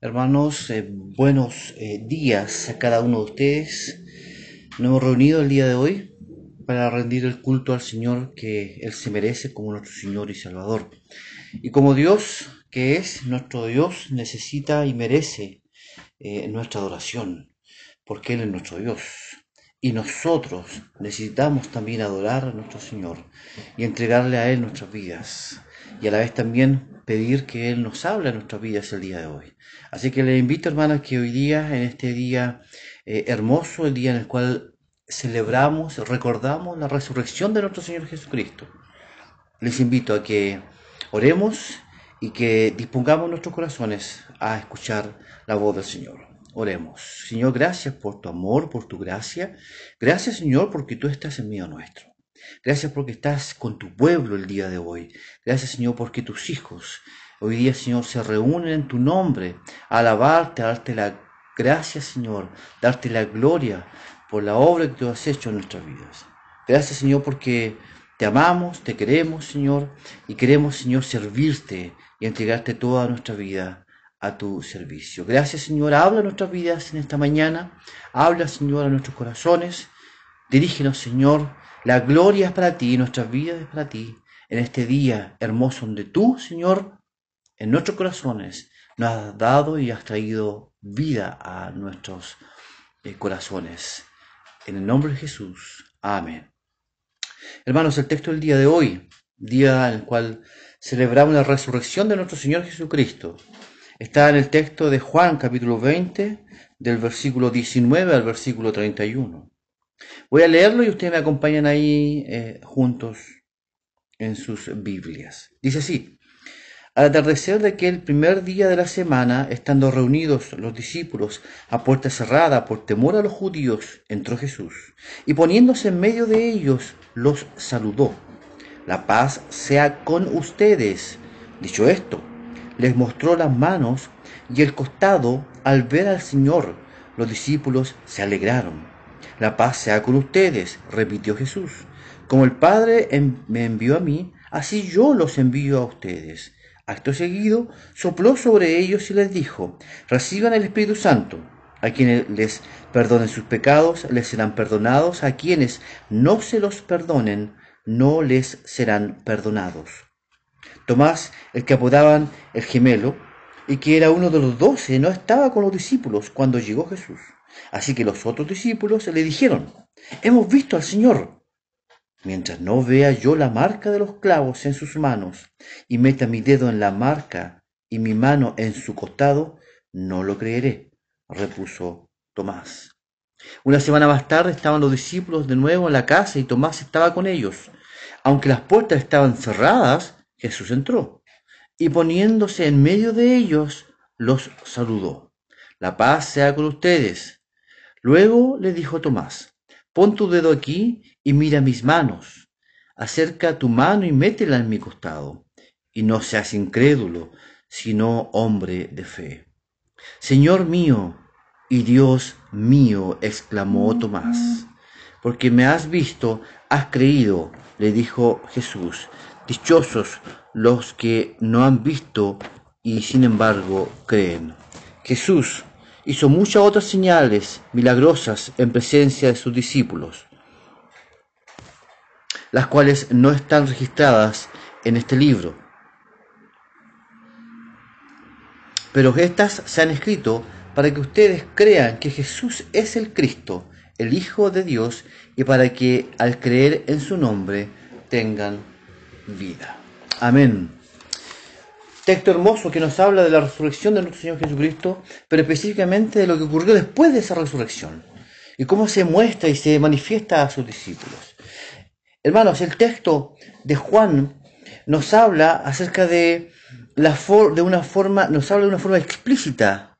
Hermanos, eh, buenos eh, días a cada uno de ustedes. Nos hemos reunido el día de hoy para rendir el culto al Señor que Él se merece como nuestro Señor y Salvador. Y como Dios, que es nuestro Dios, necesita y merece eh, nuestra adoración, porque Él es nuestro Dios. Y nosotros necesitamos también adorar a nuestro Señor y entregarle a Él nuestras vidas. Y a la vez también pedir que Él nos hable a nuestras vidas el día de hoy. Así que les invito, hermanos, que hoy día, en este día eh, hermoso, el día en el cual celebramos, recordamos la resurrección de nuestro Señor Jesucristo, les invito a que oremos y que dispongamos nuestros corazones a escuchar la voz del Señor. Oremos. Señor, gracias por tu amor, por tu gracia. Gracias, Señor, porque tú estás en medio nuestro. Gracias porque estás con tu pueblo el día de hoy. Gracias, Señor, porque tus hijos hoy día, Señor, se reúnen en tu nombre a alabarte, a darte la gracia, Señor, darte la gloria por la obra que tú has hecho en nuestras vidas. Gracias, Señor, porque te amamos, te queremos, Señor, y queremos, Señor, servirte y entregarte toda nuestra vida a tu servicio. Gracias, Señor. Habla a nuestras vidas en esta mañana. Habla, Señor, a nuestros corazones. Dirígenos, Señor. La gloria es para ti, nuestras vidas es para ti. En este día hermoso donde tú, Señor, en nuestros corazones, nos has dado y has traído vida a nuestros eh, corazones. En el nombre de Jesús. Amén. Hermanos, el texto del día de hoy, día en el cual celebramos la resurrección de nuestro Señor Jesucristo, Está en el texto de Juan capítulo 20, del versículo 19 al versículo 31. Voy a leerlo y ustedes me acompañan ahí eh, juntos en sus Biblias. Dice así, al atardecer de aquel primer día de la semana, estando reunidos los discípulos a puerta cerrada por temor a los judíos, entró Jesús y poniéndose en medio de ellos, los saludó. La paz sea con ustedes. Dicho esto, les mostró las manos y el costado al ver al Señor. Los discípulos se alegraron. La paz sea con ustedes, repitió Jesús. Como el Padre me envió a mí, así yo los envío a ustedes. Acto seguido, sopló sobre ellos y les dijo, reciban el Espíritu Santo. A quienes les perdonen sus pecados, les serán perdonados. A quienes no se los perdonen, no les serán perdonados. Tomás, el que apodaban el gemelo, y que era uno de los doce, no estaba con los discípulos cuando llegó Jesús. Así que los otros discípulos le dijeron, hemos visto al Señor. Mientras no vea yo la marca de los clavos en sus manos y meta mi dedo en la marca y mi mano en su costado, no lo creeré, repuso Tomás. Una semana más tarde estaban los discípulos de nuevo en la casa y Tomás estaba con ellos. Aunque las puertas estaban cerradas, Jesús entró y poniéndose en medio de ellos, los saludó. La paz sea con ustedes. Luego le dijo Tomás, pon tu dedo aquí y mira mis manos. Acerca tu mano y métela en mi costado. Y no seas incrédulo, sino hombre de fe. Señor mío y Dios mío, exclamó Tomás, porque me has visto, has creído, le dijo Jesús. Dichosos los que no han visto y sin embargo creen. Jesús hizo muchas otras señales milagrosas en presencia de sus discípulos, las cuales no están registradas en este libro. Pero estas se han escrito para que ustedes crean que Jesús es el Cristo, el Hijo de Dios, y para que al creer en su nombre tengan vida. Amén. Texto hermoso que nos habla de la resurrección de nuestro Señor Jesucristo, pero específicamente de lo que ocurrió después de esa resurrección y cómo se muestra y se manifiesta a sus discípulos. Hermanos, el texto de Juan nos habla acerca de, una forma, nos habla de una forma explícita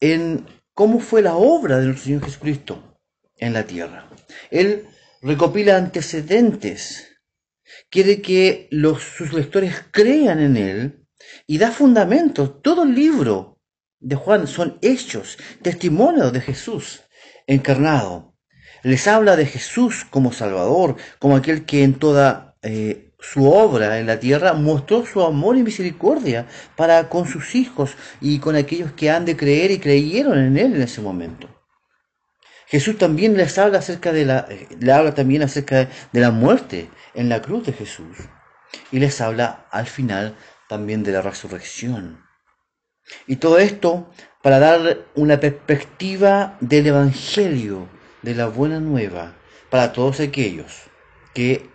en cómo fue la obra de nuestro Señor Jesucristo en la tierra. Él recopila antecedentes quiere que los, sus lectores crean en él y da fundamentos. Todo el libro de Juan son hechos, testimonios de Jesús encarnado. Les habla de Jesús como Salvador, como aquel que en toda eh, su obra en la tierra, mostró su amor y misericordia para con sus hijos y con aquellos que han de creer y creyeron en él en ese momento. Jesús también les habla acerca de la, le habla también acerca de la muerte en la cruz de Jesús. Y les habla al final también de la resurrección. Y todo esto para dar una perspectiva del Evangelio, de la buena nueva, para todos aquellos que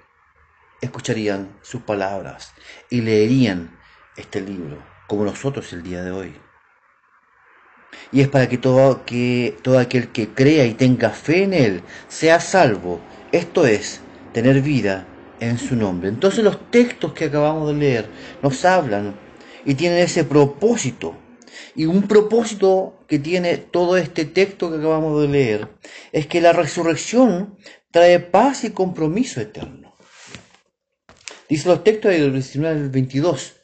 escucharían sus palabras y leerían este libro, como nosotros el día de hoy. Y es para que todo, que todo aquel que crea y tenga fe en Él sea salvo, esto es, tener vida en su nombre. Entonces los textos que acabamos de leer nos hablan y tienen ese propósito. Y un propósito que tiene todo este texto que acabamos de leer es que la resurrección trae paz y compromiso eterno. Dice los textos del 19 al 22.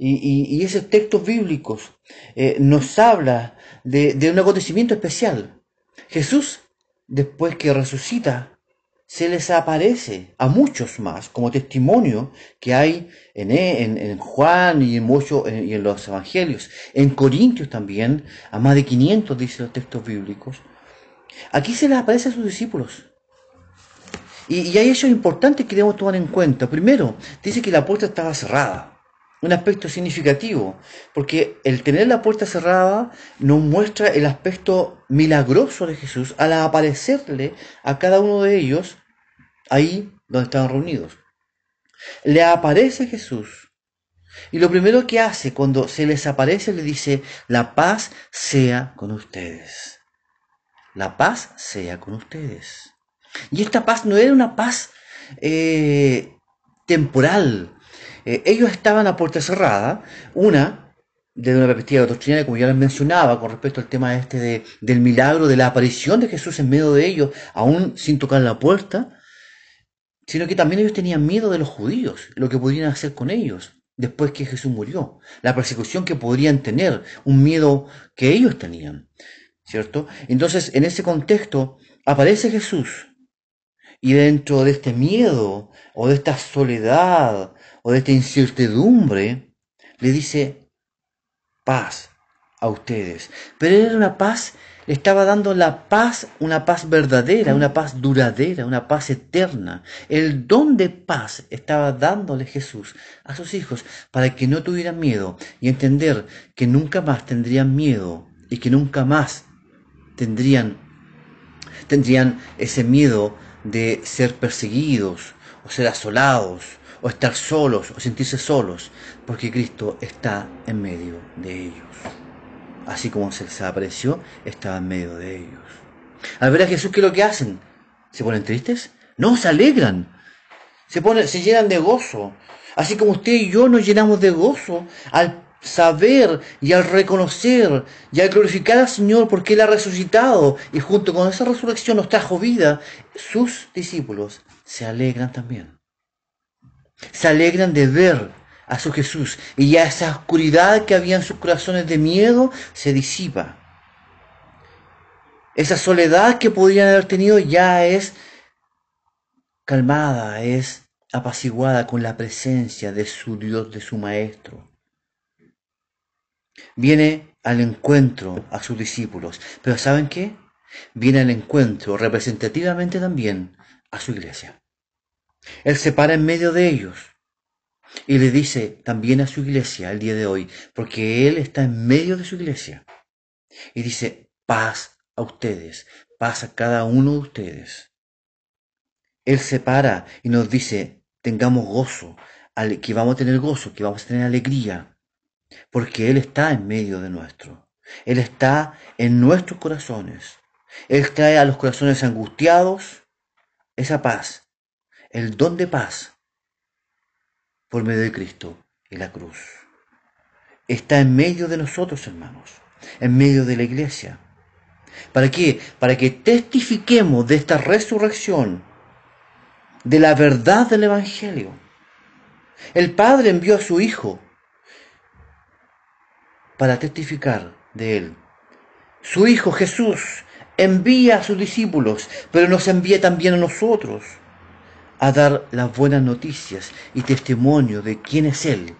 Y, esos textos bíblicos eh, nos habla de, de un acontecimiento especial. Jesús, después que resucita, se les aparece a muchos más, como testimonio que hay en, en, Juan y en, mucho, y en los evangelios. En Corintios también, a más de 500 dicen los textos bíblicos. Aquí se les aparece a sus discípulos. Y, y hay hechos importantes que debemos tomar en cuenta. Primero, dice que la puerta estaba cerrada un aspecto significativo, porque el tener la puerta cerrada nos muestra el aspecto milagroso de Jesús al aparecerle a cada uno de ellos ahí donde estaban reunidos. Le aparece Jesús y lo primero que hace cuando se les aparece le dice, la paz sea con ustedes. La paz sea con ustedes. Y esta paz no era una paz eh, temporal, eh, ellos estaban a puerta cerrada, una desde una perspectiva doctrinaria, como ya les mencionaba, con respecto al tema este de, del milagro, de la aparición de Jesús en medio de ellos, aún sin tocar la puerta, sino que también ellos tenían miedo de los judíos, lo que podrían hacer con ellos después que Jesús murió, la persecución que podrían tener, un miedo que ellos tenían, ¿cierto? Entonces, en ese contexto, aparece Jesús, y dentro de este miedo, o de esta soledad, o de esta incertidumbre, le dice paz a ustedes. Pero era una paz, estaba dando la paz, una paz verdadera, una paz duradera, una paz eterna. El don de paz estaba dándole Jesús a sus hijos para que no tuvieran miedo y entender que nunca más tendrían miedo y que nunca más tendrían, tendrían ese miedo de ser perseguidos o ser asolados o estar solos o sentirse solos, porque Cristo está en medio de ellos. Así como se les apareció, estaba en medio de ellos. Al ver a Jesús, ¿qué es lo que hacen? ¿Se ponen tristes? No, se alegran. Se, ponen, se llenan de gozo. Así como usted y yo nos llenamos de gozo al saber y al reconocer y al glorificar al Señor porque Él ha resucitado y junto con esa resurrección nos trajo vida, sus discípulos se alegran también se alegran de ver a su Jesús y ya esa oscuridad que había en sus corazones de miedo se disipa. Esa soledad que podían haber tenido ya es calmada, es apaciguada con la presencia de su Dios, de su Maestro. Viene al encuentro a sus discípulos, pero ¿saben qué? Viene al encuentro representativamente también a su iglesia. Él se para en medio de ellos y le dice también a su iglesia el día de hoy, porque Él está en medio de su iglesia, y dice, paz a ustedes, paz a cada uno de ustedes. Él se para y nos dice, tengamos gozo, que vamos a tener gozo, que vamos a tener alegría, porque Él está en medio de nuestro. Él está en nuestros corazones. Él trae a los corazones angustiados esa paz el don de paz por medio de Cristo y la cruz. Está en medio de nosotros, hermanos, en medio de la iglesia. ¿Para qué? Para que testifiquemos de esta resurrección, de la verdad del Evangelio. El Padre envió a su Hijo para testificar de Él. Su Hijo Jesús envía a sus discípulos, pero nos envía también a nosotros a dar las buenas noticias y testimonio de quién es Él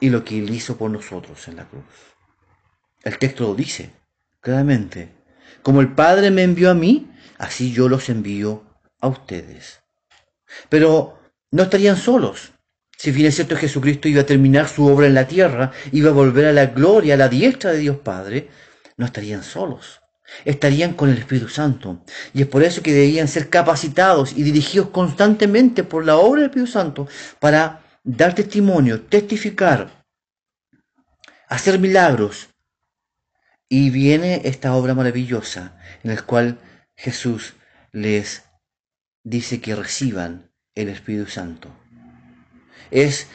y lo que Él hizo por nosotros en la cruz. El texto lo dice claramente. Como el Padre me envió a mí, así yo los envío a ustedes. Pero no estarían solos. Si bien es cierto Jesucristo iba a terminar su obra en la tierra, iba a volver a la gloria, a la diestra de Dios Padre, no estarían solos. Estarían con el Espíritu Santo. Y es por eso que debían ser capacitados y dirigidos constantemente por la obra del Espíritu Santo para dar testimonio, testificar, hacer milagros. Y viene esta obra maravillosa en la cual Jesús les dice que reciban el Espíritu Santo. Es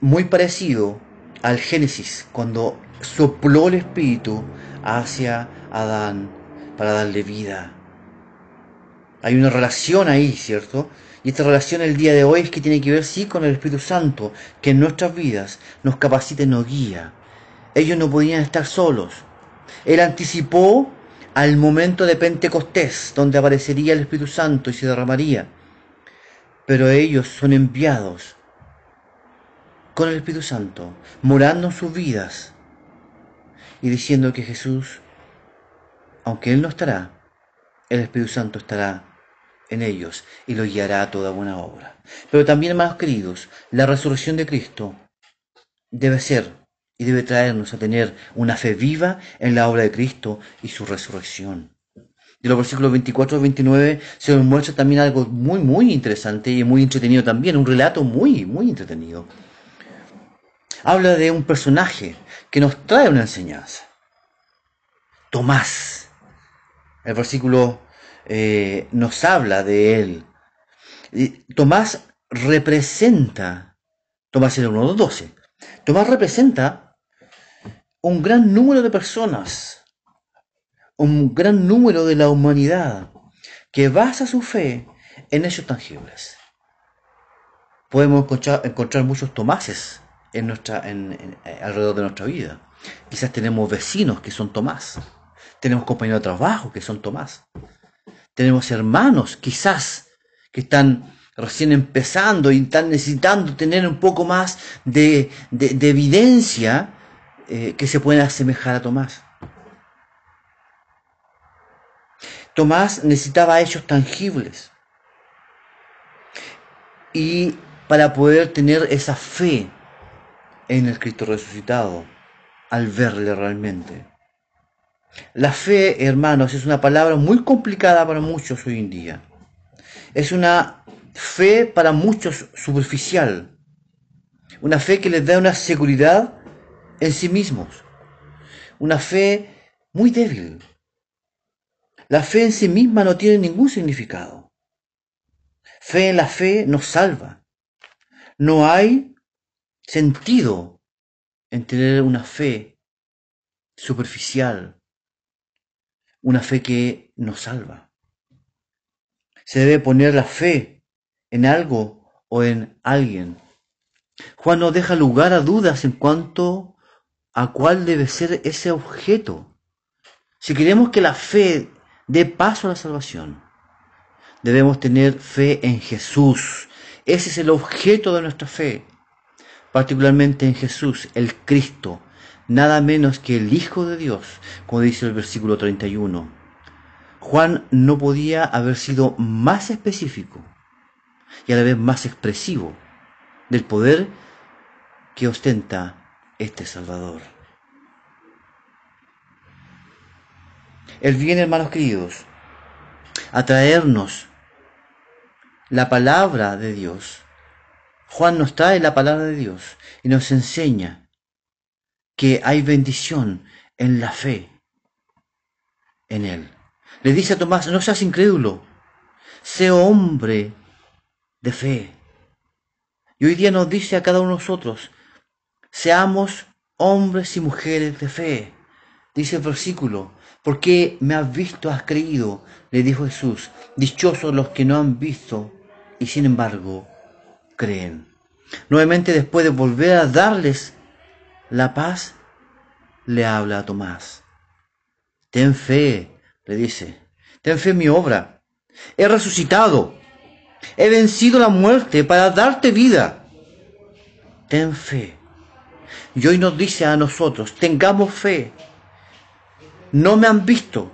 muy parecido al Génesis, cuando sopló el Espíritu hacia Adán para darle vida. Hay una relación ahí, ¿cierto? Y esta relación el día de hoy es que tiene que ver, sí, con el Espíritu Santo, que en nuestras vidas nos capacita y nos guía. Ellos no podían estar solos. Él anticipó al momento de Pentecostés, donde aparecería el Espíritu Santo y se derramaría. Pero ellos son enviados con el Espíritu Santo, morando en sus vidas y diciendo que Jesús, aunque Él no estará, el Espíritu Santo estará en ellos y los guiará a toda buena obra. Pero también, hermanos queridos, la resurrección de Cristo debe ser y debe traernos a tener una fe viva en la obra de Cristo y su resurrección. De los versículos 24 al 29 se nos muestra también algo muy, muy interesante y muy entretenido también, un relato muy, muy entretenido. Habla de un personaje que nos trae una enseñanza. Tomás. El versículo eh, nos habla de él. Tomás representa, Tomás de los doce, Tomás representa un gran número de personas un gran número de la humanidad que basa su fe en hechos tangibles. Podemos encontrar, muchos tomases en nuestra, eh, alrededor de nuestra vida. Quizás tenemos vecinos que son Tomás. Tenemos compañeros de trabajo que son Tomás. Tenemos hermanos quizás que están recién empezando y están necesitando tener un poco más de, evidencia eh, que se pueden asemejar a Tomás. Tomás necesitaba hechos tangibles. Y para poder tener esa fe en el Cristo resucitado, al verle realmente. La fe, hermanos, es una palabra muy complicada para muchos hoy en día. Es una fe para muchos superficial. Una fe que les da una seguridad en sí mismos. Una fe muy débil. La fe en sí misma no tiene ningún significado. Fe en la fe nos salva. No hay sentido en tener una fe superficial, una fe que nos salva. Se debe poner la fe en algo o en alguien. Juan no deja lugar a dudas en cuanto a cuál debe ser ese objeto. Si queremos que la fe de paso a la salvación. Debemos tener fe en Jesús. Ese es el objeto de nuestra fe, particularmente en Jesús, el Cristo, nada menos que el Hijo de Dios, como dice el versículo 31. Juan no podía haber sido más específico y a la vez más expresivo del poder que ostenta este Salvador. Él viene, hermanos queridos, a traernos la palabra de Dios. Juan nos trae la palabra de Dios y nos enseña que hay bendición en la fe en Él. Le dice a Tomás, no seas incrédulo, sé hombre de fe. Y hoy día nos dice a cada uno de nosotros, seamos hombres y mujeres de fe. Dice el versículo, porque me has visto, has creído, le dijo Jesús, dichosos los que no han visto y sin embargo creen. Nuevamente después de volver a darles la paz, le habla a Tomás. Ten fe, le dice, ten fe en mi obra. He resucitado. He vencido la muerte para darte vida. Ten fe. Y hoy nos dice a nosotros, tengamos fe. No me han visto,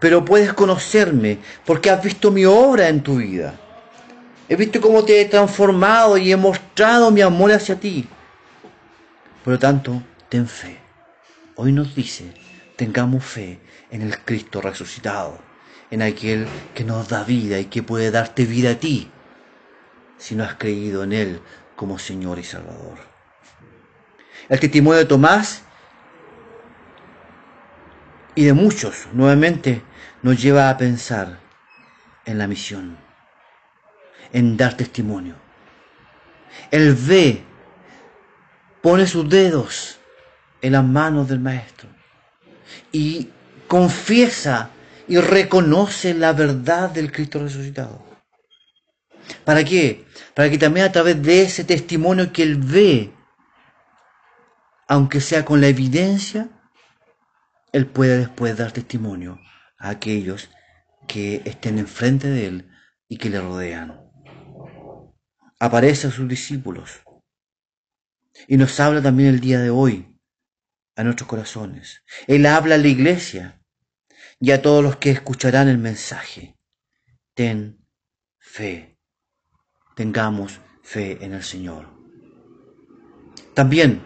pero puedes conocerme porque has visto mi obra en tu vida. He visto cómo te he transformado y he mostrado mi amor hacia ti. Por lo tanto, ten fe. Hoy nos dice, tengamos fe en el Cristo resucitado, en aquel que nos da vida y que puede darte vida a ti, si no has creído en Él como Señor y Salvador. El testimonio de Tomás y de muchos, nuevamente, nos lleva a pensar en la misión, en dar testimonio. Él ve, pone sus dedos en las manos del Maestro y confiesa y reconoce la verdad del Cristo resucitado. ¿Para qué? Para que también a través de ese testimonio que él ve, aunque sea con la evidencia, él pueda después dar testimonio a aquellos que estén enfrente de él y que le rodean. Aparece a sus discípulos y nos habla también el día de hoy a nuestros corazones. Él habla a la iglesia y a todos los que escucharán el mensaje. Ten fe. Tengamos fe en el Señor. También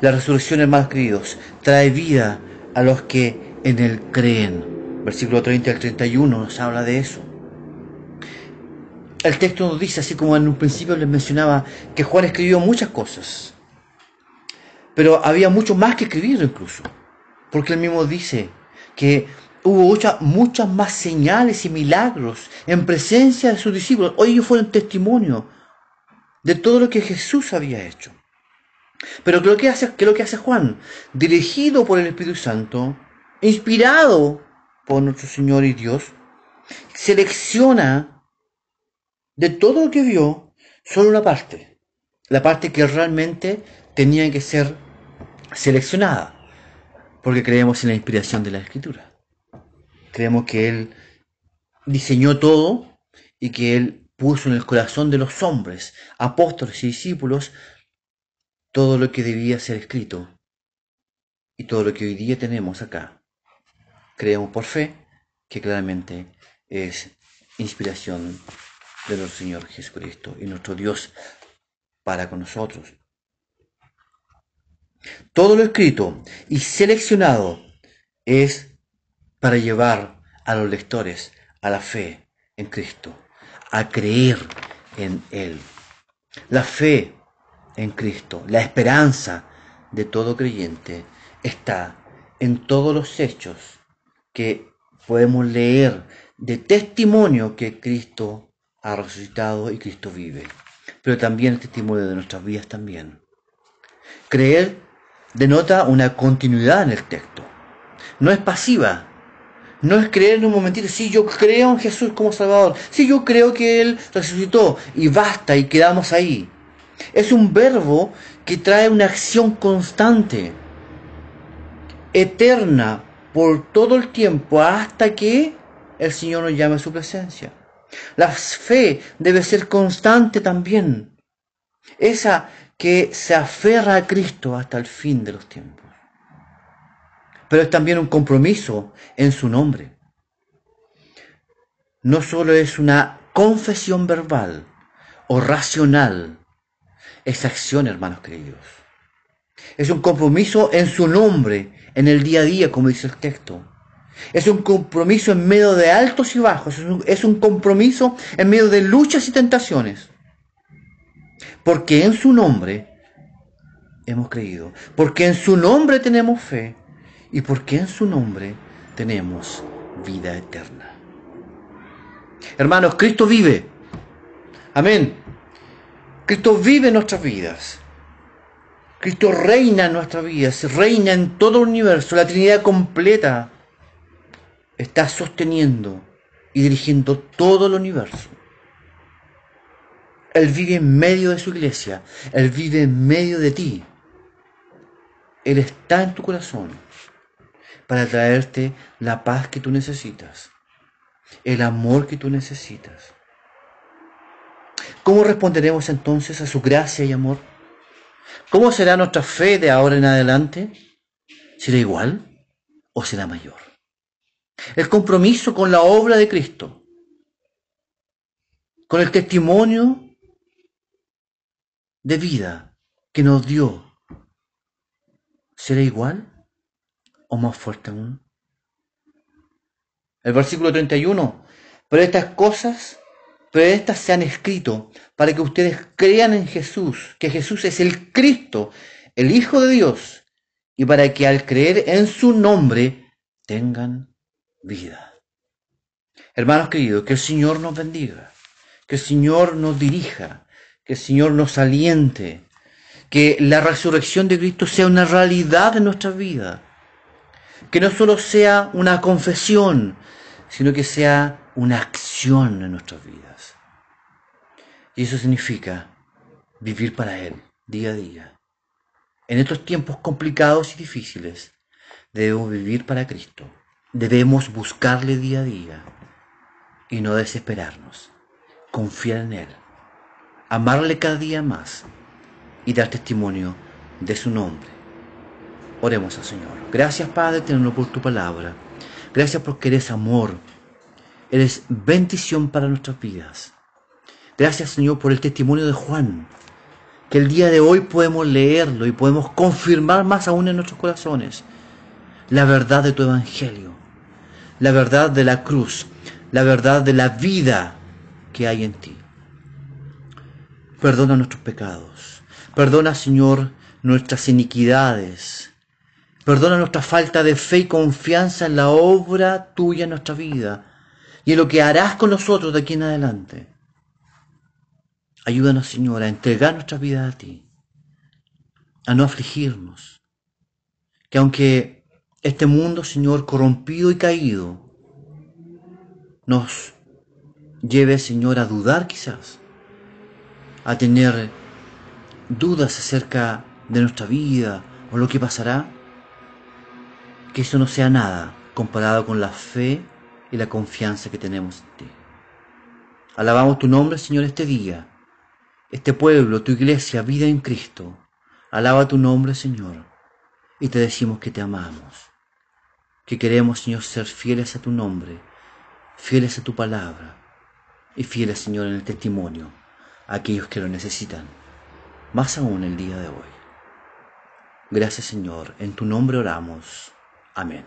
la resurrección, hermanos queridos, trae vida a los que en Él creen. Versículo 30 al 31 nos habla de eso. El texto nos dice, así como en un principio les mencionaba, que Juan escribió muchas cosas. Pero había mucho más que escribir incluso. Porque él mismo dice que hubo muchas, muchas más señales y milagros en presencia de sus discípulos. Hoy ellos fueron testimonio de todo lo que Jesús había hecho. Pero ¿qué que hace, lo que hace Juan? Dirigido por el Espíritu Santo, inspirado por nuestro Señor y Dios, selecciona de todo lo que vio solo una parte, la parte que realmente tenía que ser seleccionada, porque creemos en la inspiración de la Escritura. Creemos que Él diseñó todo y que Él puso en el corazón de los hombres, apóstoles y discípulos, todo lo que debía ser escrito y todo lo que hoy día tenemos acá. Creemos por fe que claramente es inspiración de nuestro Señor Jesucristo y nuestro Dios para con nosotros. Todo lo escrito y seleccionado es para llevar a los lectores a la fe en Cristo, a creer en Él. La fe en Cristo. La esperanza de todo creyente está en todos los hechos que podemos leer de testimonio que Cristo ha resucitado y Cristo vive, pero también el testimonio de nuestras vidas también. Creer denota una continuidad en el texto. No es pasiva. No es creer en un momentito, sí, yo creo en Jesús como Salvador, sí, yo creo que Él resucitó y basta y quedamos ahí. Es un verbo que trae una acción constante, eterna, por todo el tiempo, hasta que el Señor nos llame a su presencia. La fe debe ser constante también. Esa que se aferra a Cristo hasta el fin de los tiempos. Pero es también un compromiso en su nombre. No solo es una confesión verbal o racional, esa acción, hermanos queridos. Es un compromiso en su nombre, en el día a día, como dice el texto. Es un compromiso en medio de altos y bajos. Es un, es un compromiso en medio de luchas y tentaciones. Porque en su nombre hemos creído. Porque en su nombre tenemos fe. Y porque en su nombre tenemos vida eterna. Hermanos, Cristo vive. Amén. Cristo vive en nuestras vidas. Cristo reina en nuestras vidas, reina en todo el universo. La Trinidad completa está sosteniendo y dirigiendo todo el universo. Él vive en medio de su iglesia. Él vive en medio de ti. Él está en tu corazón para traerte la paz que tú necesitas, el amor que tú necesitas. ¿Cómo responderemos entonces a su gracia y amor? ¿Cómo será nuestra fe de ahora en adelante? ¿Será igual o será mayor? El compromiso con la obra de Cristo, con el testimonio de vida que nos dio, ¿será igual o más fuerte aún? El versículo 31, pero estas cosas pero estas se han escrito para que ustedes crean en Jesús, que Jesús es el Cristo, el Hijo de Dios, y para que al creer en su nombre tengan vida. Hermanos queridos, que el Señor nos bendiga, que el Señor nos dirija, que el Señor nos aliente, que la resurrección de Cristo sea una realidad en nuestra vida, que no solo sea una confesión, sino que sea una acción en nuestras vidas. Y eso significa vivir para Él día a día. En estos tiempos complicados y difíciles, debemos vivir para Cristo. Debemos buscarle día a día y no desesperarnos. Confiar en Él. Amarle cada día más y dar testimonio de su nombre. Oremos al Señor. Gracias Padre eterno por tu palabra. Gracias porque eres amor. Eres bendición para nuestras vidas. Gracias Señor por el testimonio de Juan, que el día de hoy podemos leerlo y podemos confirmar más aún en nuestros corazones la verdad de tu Evangelio, la verdad de la cruz, la verdad de la vida que hay en ti. Perdona nuestros pecados, perdona Señor nuestras iniquidades, perdona nuestra falta de fe y confianza en la obra tuya en nuestra vida y en lo que harás con nosotros de aquí en adelante. Ayúdanos, Señor, a entregar nuestra vida a ti, a no afligirnos. Que aunque este mundo, Señor, corrompido y caído, nos lleve, Señor, a dudar quizás, a tener dudas acerca de nuestra vida o lo que pasará, que eso no sea nada comparado con la fe y la confianza que tenemos en ti. Alabamos tu nombre, Señor, este día este pueblo, tu iglesia, vida en Cristo. Alaba tu nombre, Señor, y te decimos que te amamos, que queremos, Señor, ser fieles a tu nombre, fieles a tu palabra y fieles, Señor, en el testimonio aquellos que lo necesitan, más aún el día de hoy. Gracias, Señor, en tu nombre oramos. Amén.